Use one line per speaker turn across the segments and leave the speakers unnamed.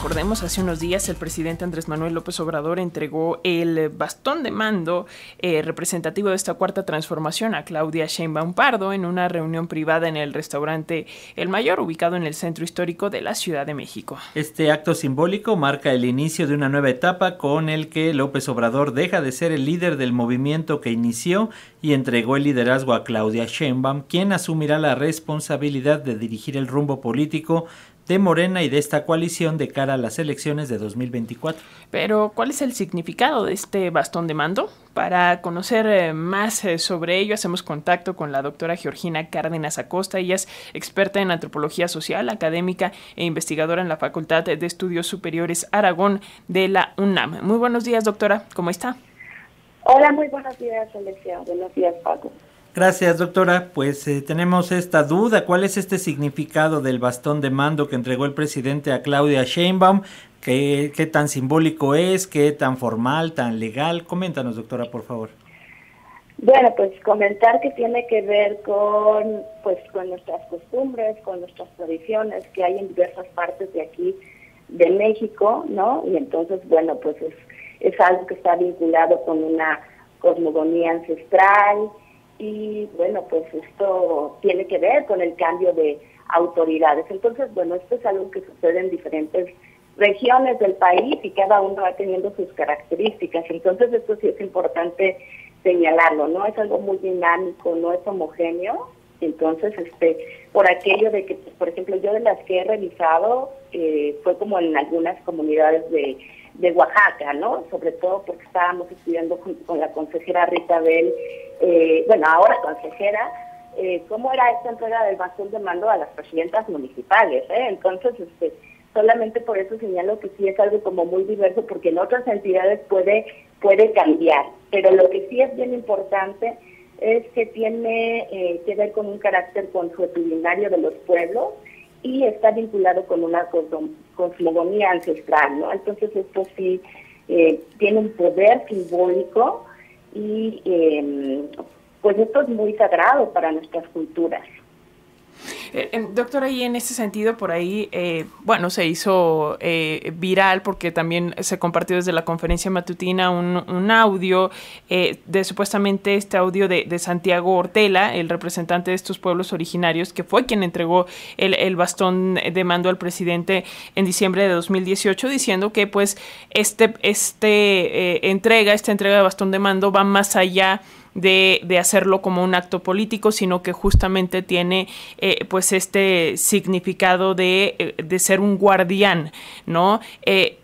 Recordemos, hace unos días el presidente Andrés Manuel López Obrador entregó el bastón de mando eh, representativo de esta cuarta transformación a Claudia Sheinbaum Pardo en una reunión privada en el restaurante El Mayor, ubicado en el centro histórico de la Ciudad de México.
Este acto simbólico marca el inicio de una nueva etapa con el que López Obrador deja de ser el líder del movimiento que inició y entregó el liderazgo a Claudia Sheinbaum, quien asumirá la responsabilidad de dirigir el rumbo político de Morena y de esta coalición de cara a las elecciones de 2024.
Pero, ¿cuál es el significado de este bastón de mando? Para conocer eh, más eh, sobre ello, hacemos contacto con la doctora Georgina Cárdenas Acosta. Ella es experta en antropología social, académica e investigadora en la Facultad de Estudios Superiores Aragón de la UNAM. Muy buenos días, doctora. ¿Cómo está?
Hola, muy buenos días, Alexia. Buenos días, Paco.
Gracias, doctora. Pues eh, tenemos esta duda. ¿Cuál es este significado del bastón de mando que entregó el presidente a Claudia Sheinbaum? ¿Qué, tan simbólico es? ¿Qué tan formal, tan legal? Coméntanos, doctora, por favor.
Bueno, pues comentar que tiene que ver con, pues, con nuestras costumbres, con nuestras tradiciones que hay en diversas partes de aquí de México, ¿no? Y entonces, bueno, pues es, es algo que está vinculado con una cosmogonía ancestral, y bueno, pues esto tiene que ver con el cambio de autoridades. Entonces, bueno, esto es algo que sucede en diferentes regiones del país y cada uno va teniendo sus características. Entonces, esto sí es importante señalarlo, no es algo muy dinámico, no es homogéneo. Entonces, este, por aquello de que, pues, por ejemplo, yo de las que he revisado, eh, fue como en algunas comunidades de de Oaxaca, ¿no? Sobre todo porque estábamos estudiando con la consejera Rita Bell, eh, bueno, ahora consejera, eh, cómo era esta entrega del bastón de mando a las presidentas municipales, ¿eh? Entonces, este, solamente por eso señalo que sí es algo como muy diverso, porque en otras entidades puede, puede cambiar, pero lo que sí es bien importante es que tiene eh, que ver con un carácter consuetudinario de los pueblos, y está vinculado con una cosmogonía ancestral, ¿no? Entonces esto sí eh, tiene un poder simbólico y eh, pues esto es muy sagrado para nuestras culturas.
Eh, doctora, y en ese sentido, por ahí, eh, bueno, se hizo eh, viral porque también se compartió desde la conferencia matutina un, audio de supuestamente este audio de, Santiago Ortela, el representante de estos pueblos originarios, que fue quien entregó el, bastón de mando al presidente en diciembre de 2018, diciendo que pues este, este entrega, esta entrega de bastón de mando va más allá de, de, hacerlo como un acto político, sino que justamente tiene eh, pues este significado de, eh, de, ser un guardián, ¿no? Eh,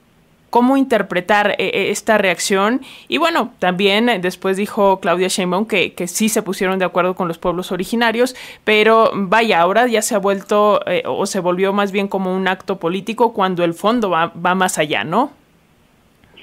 cómo interpretar esta reacción. Y bueno, también después dijo Claudia Sheinbaum que, que, sí se pusieron de acuerdo con los pueblos originarios, pero vaya, ahora ya se ha vuelto o se volvió más bien como un acto político cuando el fondo va, va más allá, ¿no?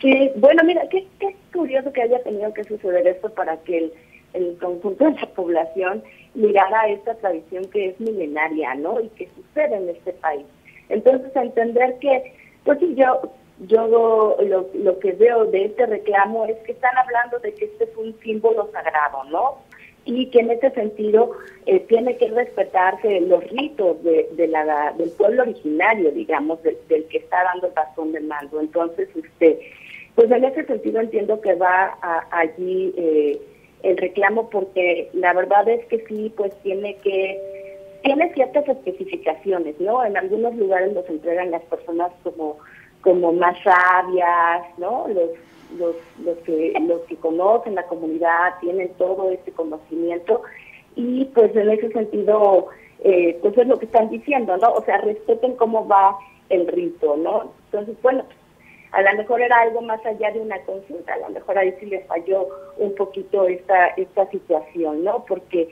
Sí, bueno, mira, qué, curioso que haya tenido que suceder esto para que el, el conjunto de la población mirara esta tradición que es milenaria, ¿no? Y que sucede en este país. Entonces, entender que, pues sí, yo, yo lo, lo que veo de este reclamo es que están hablando de que este es un símbolo sagrado, ¿no? y que en ese sentido eh, tiene que respetarse los ritos de, de la, del pueblo originario, digamos, del que está dando el bastón de mando. Entonces, este, pues en ese sentido entiendo que va allí eh, el reclamo porque la verdad es que sí, pues tiene que, tiene ciertas especificaciones, ¿no? En algunos lugares los entregan las personas como, como más sabias, ¿no? Los, los, los, que, los que conocen la comunidad, tienen todo este conocimiento y pues en ese sentido, eh, pues es lo que están diciendo, ¿no? O sea, respeten cómo va el rito, ¿no? Entonces, bueno, a lo mejor era algo más allá de una consulta, a lo mejor ahí sí le falló un poquito esta, esta situación, ¿no? Porque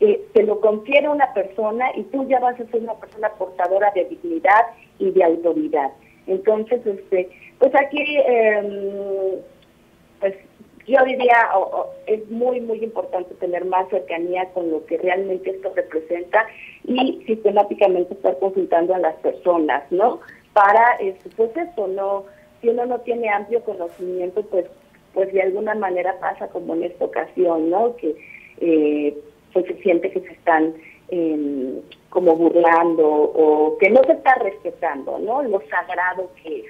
eh, te lo confiere una persona y tú ya vas a ser una persona portadora de dignidad y de autoridad. Entonces, este, pues aquí, eh, pues yo diría, es muy, muy importante tener más cercanía con lo que realmente esto representa y sistemáticamente estar consultando a las personas, ¿no? Para, este, pues eso, no si uno no tiene amplio conocimiento, pues, pues de alguna manera pasa como en esta ocasión, ¿no? Que eh, pues se siente que se están em, como burlando o que no se está respetando, ¿no? Lo sagrado que es.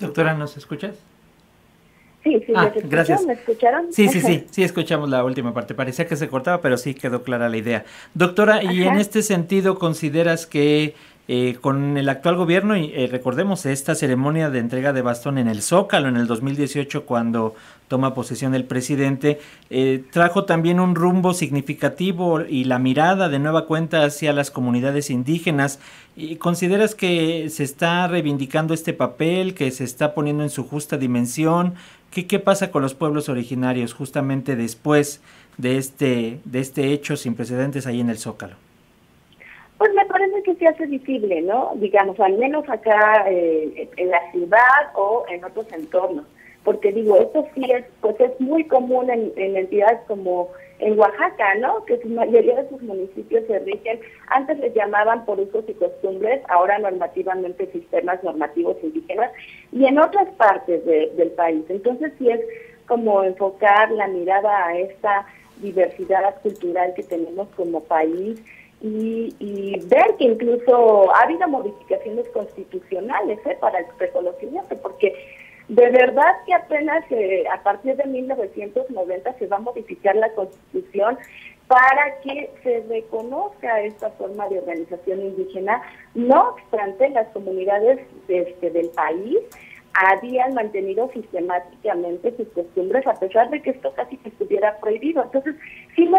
Doctora, ¿nos escuchas?
Sí, sí,
ah, gracias.
¿Me escucharon?
Sí, sí, sí, sí, escuchamos la última parte. Parecía que se cortaba, pero sí quedó clara la idea. Doctora, ¿y en este sentido consideras que eh, con el actual gobierno, y eh, recordemos esta ceremonia de entrega de bastón en el Zócalo en el 2018 cuando toma posesión el presidente, eh, trajo también un rumbo significativo y la mirada de nueva cuenta hacia las comunidades indígenas. ¿Y ¿Consideras que se está reivindicando este papel, que se está poniendo en su justa dimensión? ¿Qué, qué pasa con los pueblos originarios justamente después de este, de este hecho sin precedentes ahí en el Zócalo?
Pues me parece que se hace visible, ¿no? Digamos, al menos acá eh, en la ciudad o en otros entornos. Porque digo, esto sí es, pues es muy común en, entidades como en Oaxaca, ¿no? Que su mayoría de sus municipios se rigen, antes les llamaban por usos y costumbres, ahora normativamente sistemas normativos indígenas, y en otras partes del país. Entonces sí es como enfocar la mirada a esta diversidad cultural que tenemos como país, y, ver que incluso ha habido modificaciones constitucionales ¿eh? para el reconocimiento, porque de verdad que apenas eh, a partir de 1990 se va a modificar la constitución para que se reconozca esta forma de organización indígena. No obstante, las comunidades este, del país habían mantenido sistemáticamente sus costumbres a pesar de que esto casi que estuviera prohibido. Entonces,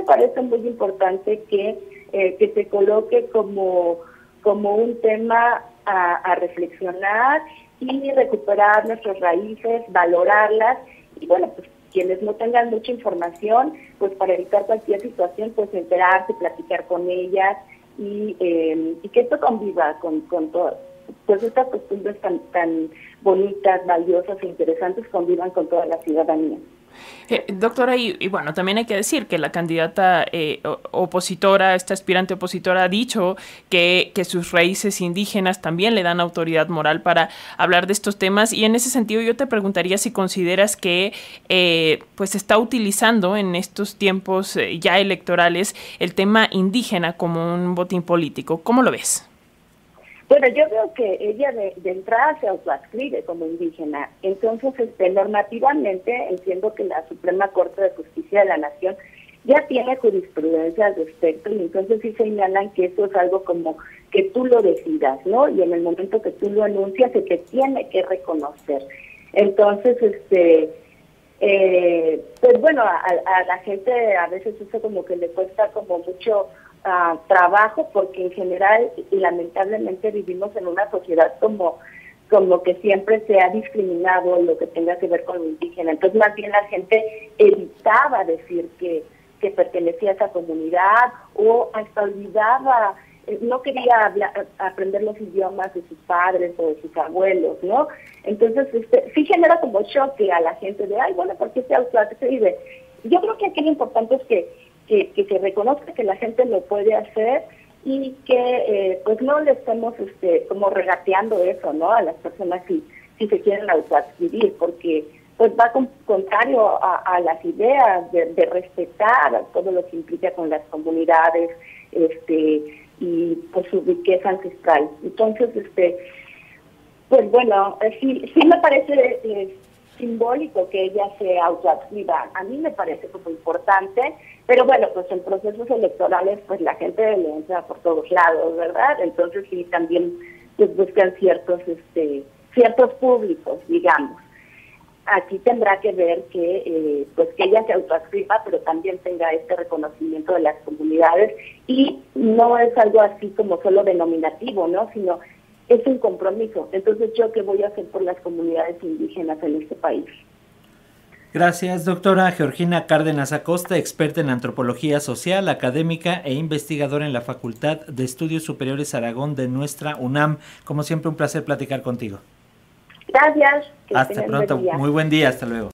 parece muy importante que, eh, que se coloque como, como un tema a, reflexionar y recuperar nuestras raíces, valorarlas y bueno, pues quienes no tengan mucha información, pues para evitar cualquier situación, pues enterarse, platicar con ellas y, eh, y que esto conviva con, con todo pues estas costumbres tan, tan bonitas, valiosas e interesantes convivan con toda la ciudadanía.
Eh, doctora, y, bueno, también hay que decir que la candidata eh, opositora, esta aspirante opositora, ha dicho que, que, sus raíces indígenas también le dan autoridad moral para hablar de estos temas. Y en ese sentido, yo te preguntaría si consideras que eh, pues está utilizando en estos tiempos eh, ya electorales el tema indígena como un botín político. ¿Cómo lo ves?
Bueno, yo veo que ella de, entrada se autoascribe como indígena. Entonces, este, normativamente entiendo que la Suprema Corte de Justicia de la Nación ya tiene jurisprudencia al respecto y entonces sí señalan que eso es algo como que tú lo decidas, ¿no? Y en el momento que tú lo anuncias se te tiene que reconocer. Entonces, este, eh, pues bueno, a, a, la gente a veces eso como que le cuesta como mucho trabajo porque en general lamentablemente vivimos en una sociedad como como que siempre se ha discriminado lo que tenga que ver con lo indígena. Entonces más bien la gente evitaba decir que, que pertenecía a esa comunidad o hasta olvidaba, eh, no quería hablar, aprender los idiomas de sus padres o de sus abuelos, ¿no? Entonces este, sí genera como choque a la gente de, ay, bueno, ¿por qué se vive Yo creo que aquí lo importante es que que, se reconozca que la gente lo puede hacer y que eh, pues no le estemos este, como regateando eso no a las personas si, si se quieren autoadquirir porque pues va contrario a, las ideas de, respetar todo lo que implica con las comunidades este y pues su riqueza ancestral. Entonces este pues bueno eh, sí sí me parece eh, simbólico que ella se autoadscriba. A mí me parece como importante, pero bueno, pues en procesos electorales pues la gente le entra por todos lados, ¿verdad? Entonces sí también pues buscan ciertos este ciertos públicos, digamos. Aquí tendrá que ver que eh, pues que ella se autoadscriba, pero también tenga este reconocimiento de las comunidades y no es algo así como solo denominativo, ¿no? Sino es un compromiso. Entonces, ¿yo qué voy a hacer por las comunidades indígenas en este país?
Gracias, doctora Georgina Cárdenas Acosta, experta en antropología social, académica e investigadora en la Facultad de Estudios Superiores Aragón de nuestra UNAM. Como siempre, un placer platicar contigo.
Gracias.
hasta pronto. Muy buen día. Hasta luego.